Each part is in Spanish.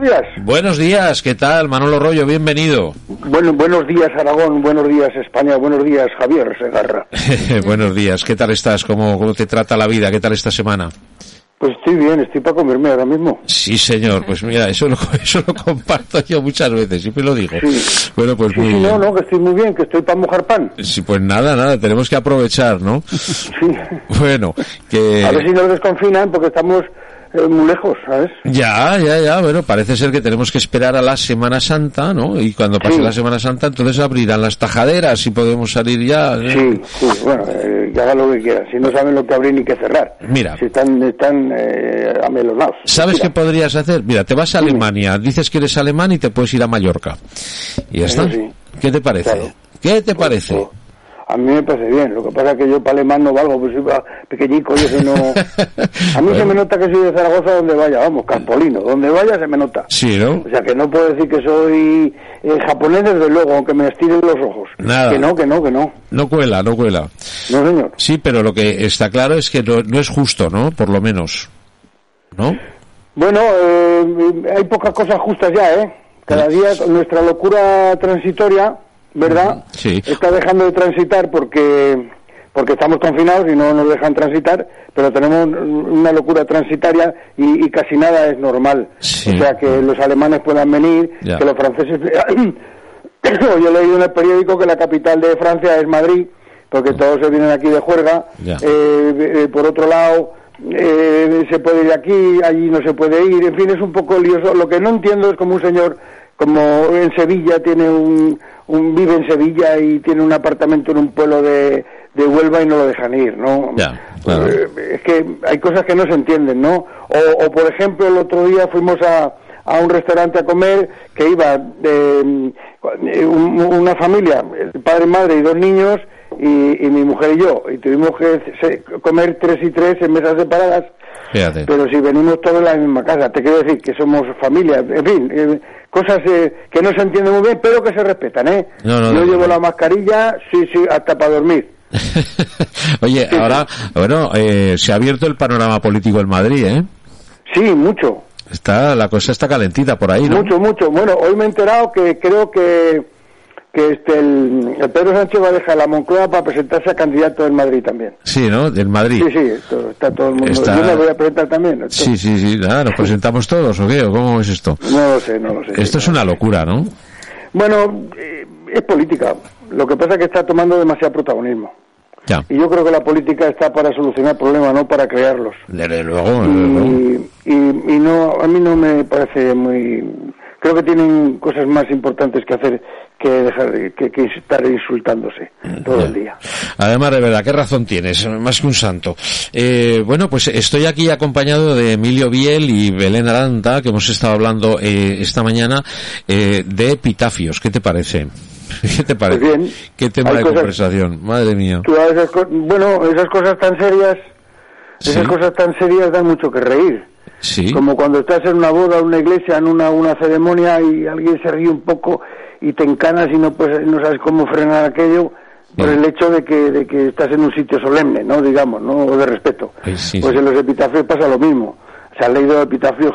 días. Buenos días, ¿qué tal? Manolo Rollo, bienvenido. Bueno, buenos días, Aragón. Buenos días, España. Buenos días, Javier Segarra. buenos días, ¿qué tal estás? ¿Cómo, ¿Cómo te trata la vida? ¿Qué tal esta semana? Pues estoy bien, estoy para comerme ahora mismo. Sí, señor. Pues mira, eso lo, eso lo comparto yo muchas veces, siempre lo digo. Sí. Bueno, pues Sí, muy sí, bien. no, no, que estoy muy bien, que estoy para mojar pan. Sí, pues nada, nada, tenemos que aprovechar, ¿no? Sí. Bueno, que... A ver si nos desconfinan porque estamos eh, muy lejos, ¿sabes? Ya, ya, ya, bueno, parece ser que tenemos que esperar a la Semana Santa, ¿no? Y cuando pase Sí. la Semana Santa, entonces abrirán las tajaderas y podemos salir ya. ¿eh? Sí, sí, bueno, eh, que hagan lo que quieran. Si no saben lo que abrir ni que cerrar. Mira. Si están, están eh, amelonados. ¿Sabes qué podrías hacer? Mira, te vas a. Alemania, dices que eres alemán y te puedes ir a Mallorca. Y ya está. sí. ¿Qué te parece? Claro. ¿Qué te parece? pues, A mí me parece bien. Lo que pasa es que yo para alemán no valgo, pues soy pequeñico y eso no... A mí se me nota que soy de Zaragoza donde vaya, vamos, Campolino. Donde vaya se me nota. Sí, ¿no? O sea, que no puedo decir que soy eh, japonés desde luego, aunque me estiren los ojos. Nada. Que no, que no, que no. No cuela, no cuela. No, señor. Sí, pero lo que está claro es que no, no es justo, ¿no? Por lo menos. ¿No? Bueno, eh, hay pocas cosas justas ya, ¿eh? Cada día nuestra locura transitoria, ¿verdad? Sí. Está dejando de transitar porque porque estamos confinados y no nos dejan transitar, pero tenemos una locura transitaria y, y casi nada es normal. Sí. O sea, que los alemanes puedan venir, Ya. que los franceses... Yo leído en el periódico que la capital de Francia es Madrid, porque todos se vienen aquí de juerga. Eh, eh, por otro lado, eh, se puede ir aquí, allí no se puede ir, en fin, es un poco lioso. Lo que no entiendo es como un señor, como en Sevilla, tiene un, un vive en Sevilla y tiene un apartamento en un pueblo de, de Huelva y no lo dejan ir, ¿no? Ya, claro. Eh, es que hay cosas que no se entienden, ¿no? O, o, por ejemplo, el otro día fuimos a, a un restaurante a comer que iba de, eh, un- una familia, el padre, madre y dos niños, y, y mi mujer y yo, y tuvimos que se- comer tres y tres en mesas separadas, Fíjate. pero si venimos todos en la misma casa, te quiero decir que somos familia, en fin, eh, cosas eh, que no se entienden muy bien, pero que se respetan, ¿eh? No, no, yo no, llevo la mascarilla, sí, sí, hasta para dormir. Oye, Sí, ahora, bueno, eh, se ha abierto el panorama político en Madrid, ¿eh? Sí, mucho. Está, la cosa está calentita por ahí, ¿no? Mucho, mucho. Bueno, hoy me he enterado que creo que, que este, el, el Pedro Sánchez va a dejar la Moncloa para presentarse a candidato en Madrid también. Sí, ¿no? Del Madrid. Sí, sí, esto, está todo el mundo. Está- Yo me voy a presentar también. Sí, sí, sí, nada, nos presentamos todos, ¿o qué? ¿O cómo es esto? No lo sé, no lo sé. Esto es una locura, ¿no? Bueno, eh, es política. Lo que pasa es que está tomando demasiado protagonismo. Ya, Y yo creo que la política está para solucionar problemas, no para crearlos. desde luego, desde luego. y, y, y no a mí no me parece muy creo que tienen cosas más importantes que hacer que dejar que, que estar insultándose todo Ya. el día Además, de verdad, qué razón tienes, más que un santo. Eh, bueno, pues estoy aquí acompañado de Emilio Biel y Belén Aranda, que hemos estado hablando eh, esta mañana eh, de epitafios. ¿Qué te parece? ¿Qué te parece? Pues bien. ¿Qué tema de cosas- conversación? Madre mía. Esas bueno esas cosas tan serias esas Sí. cosas tan serias dan mucho que reír Sí. como cuando estás en una boda en una iglesia en una una ceremonia y alguien se ríe un poco y te encanas y no puedes, no sabes cómo frenar aquello por el hecho de que de que estás en un sitio solemne no digamos no o de respeto. Sí, pues en los epitafios pasa lo mismo. Se han leído epitafios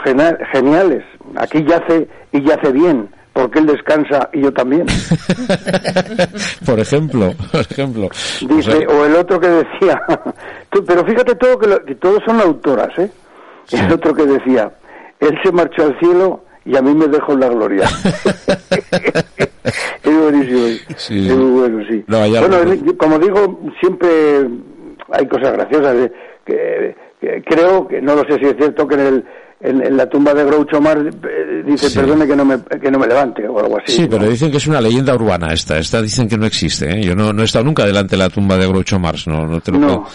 geniales. Aquí yace y yace bien porque él descansa y yo también. Por ejemplo, por ejemplo. dice O sea, o el otro que decía tú- pero fíjate todo que, lo- que todos son autoras eh Sí. el otro que decía él se marchó al cielo y a mí me dejó la gloria es buenísimo Sí. es muy bueno sí No, bueno como digo siempre hay cosas graciosas eh, que, que creo que no lo sé si es cierto que en el en, en la tumba de Groucho Marx eh, dice Sí. perdone que no me que no me levante o algo así Sí, pero dicen que es una leyenda urbana esta. Esta dicen que no existe. ¿eh? Yo no, no he estado nunca delante de la tumba de Groucho Marx. No, no te lo No. puedo-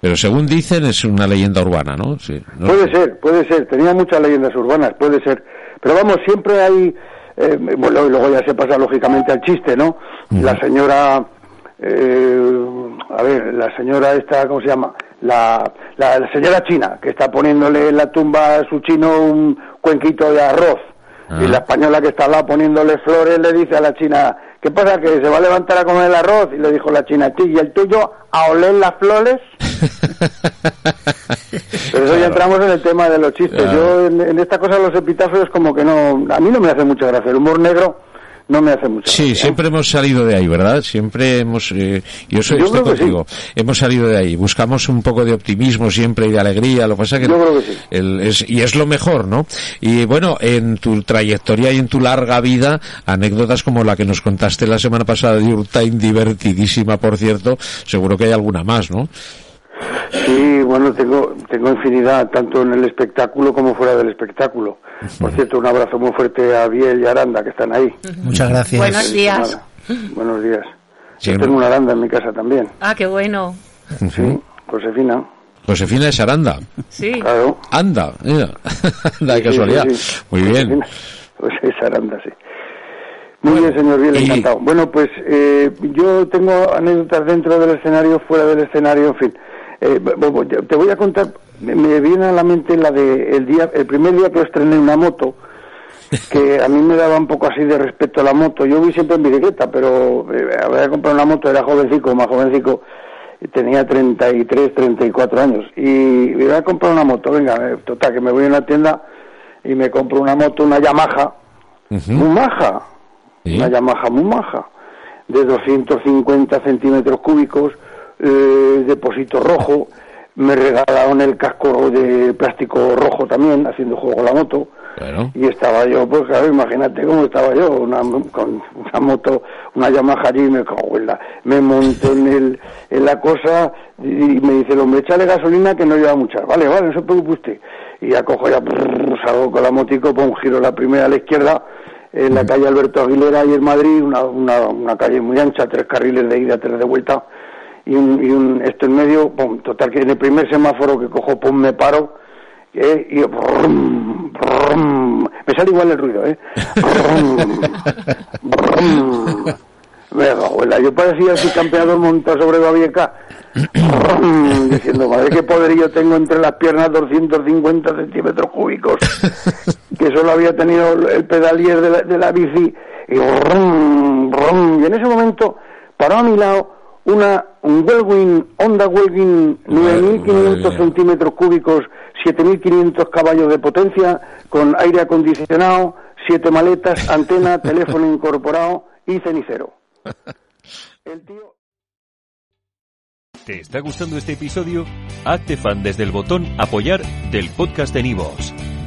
Pero según dicen es una leyenda urbana, ¿no? Sí. no Puede sé. ser, puede ser. Tenía muchas leyendas urbanas, puede ser. Pero vamos, siempre hay. eh, bueno, y luego ya se pasa lógicamente al chiste, ¿no? La señora. eh, a ver, la señora esta, ¿cómo se llama? La, la, la señora china, que está poniéndole en la tumba a su chino un cuenquito de arroz. Ah. Y la española que está al lado poniéndole flores le dice a la china, ¿qué pasa? ¿Que se va a levantar a comer el arroz? Y le dijo la china, "Sí, ¿y el tuyo a oler las flores? Pero eso ya entramos en el tema de los chistes. Yo en, en esta cosa los epitafios como que no, a mí no me hace mucha gracia. El humor negro no me hace mucho. Sí, siempre hemos salido de ahí, ¿verdad? Siempre hemos, eh, yo soy estoy contigo, hemos salido de ahí. Buscamos un poco de optimismo siempre y de alegría. Lo que pasa que, yo creo que sí. el, es, y es lo mejor, ¿no? Y bueno, en tu trayectoria y en tu larga vida, anécdotas como la que nos contaste la semana pasada de Urtain, divertidísima, por cierto, seguro que hay alguna más, ¿no? Sí, bueno, tengo, tengo infinidad, tanto en el espectáculo como fuera del espectáculo. Por cierto, un abrazo muy fuerte a Biel y Aranda, que están ahí. Muchas gracias. Buenos días. Buenos días. Yo tengo una Aranda en mi casa también. Ah, qué bueno. Sí, Josefina. Josefina es Aranda. Sí. Claro. Anda, mira. casualidad. Sí, sí, sí. Muy bien. Josefina. Pues es Aranda, sí. Muy bien, señor Biel, y- encantado. Bueno, pues eh, yo tengo anécdotas dentro del escenario, fuera del escenario, en fin. Eh, te voy a contar, me- me viene a la mente la de el día, el primer día que estrené una moto, que a mí me daba un poco así de respeto a la moto. Yo voy siempre en bicicleta, pero eh, había comprado una moto, era jovencico, más jovencico, y tenía 33, 34 años. Y voy a comprar una moto, venga, eh, total, que me voy a una tienda y me compro una moto, una Yamaha, Ujú. muy maja, Sí. una Yamaha muy maja, de 250 centímetros cúbicos, eh, depósito rojo, me regalaron el casco de plástico rojo también, haciendo juego con la moto, Bueno. y estaba yo, pues claro, imagínate cómo estaba yo, una, con una moto, una Yamaha allí, me cago en la, me monto en, el, en la cosa y, y me dice el hombre, échale gasolina que no lleva mucha, vale, vale, no se preocupe usted. Y ya cojo ya, brrr, salgo con la motico, pongo un giro la primera a la izquierda, en la calle Alberto Aguilera y en Madrid, una, una, una calle muy ancha, tres carriles de ida, tres de vuelta, y un, y un esto en medio, total que en el primer semáforo que cojo, pum, me paro, ¿eh? y brum, brum, me sale igual el ruido, ¿eh? Brum. Venga, abuela, yo parecía así campeador montado sobre Babieca, diciendo, madre, qué poderío tengo entre las piernas 250 centímetros cúbicos, que solo había tenido el pedalier de la, de la bici, y y en ese momento paró a mi lado una un Welwin, Honda Welwin Madre- madre 9.500 mía. centímetros cúbicos, 7.500 caballos de potencia, con aire acondicionado, siete maletas, antena, teléfono incorporado y cenicero. El tío... ¿Te está gustando este episodio? Hazte fan desde el botón Apoyar del podcast de Nivos.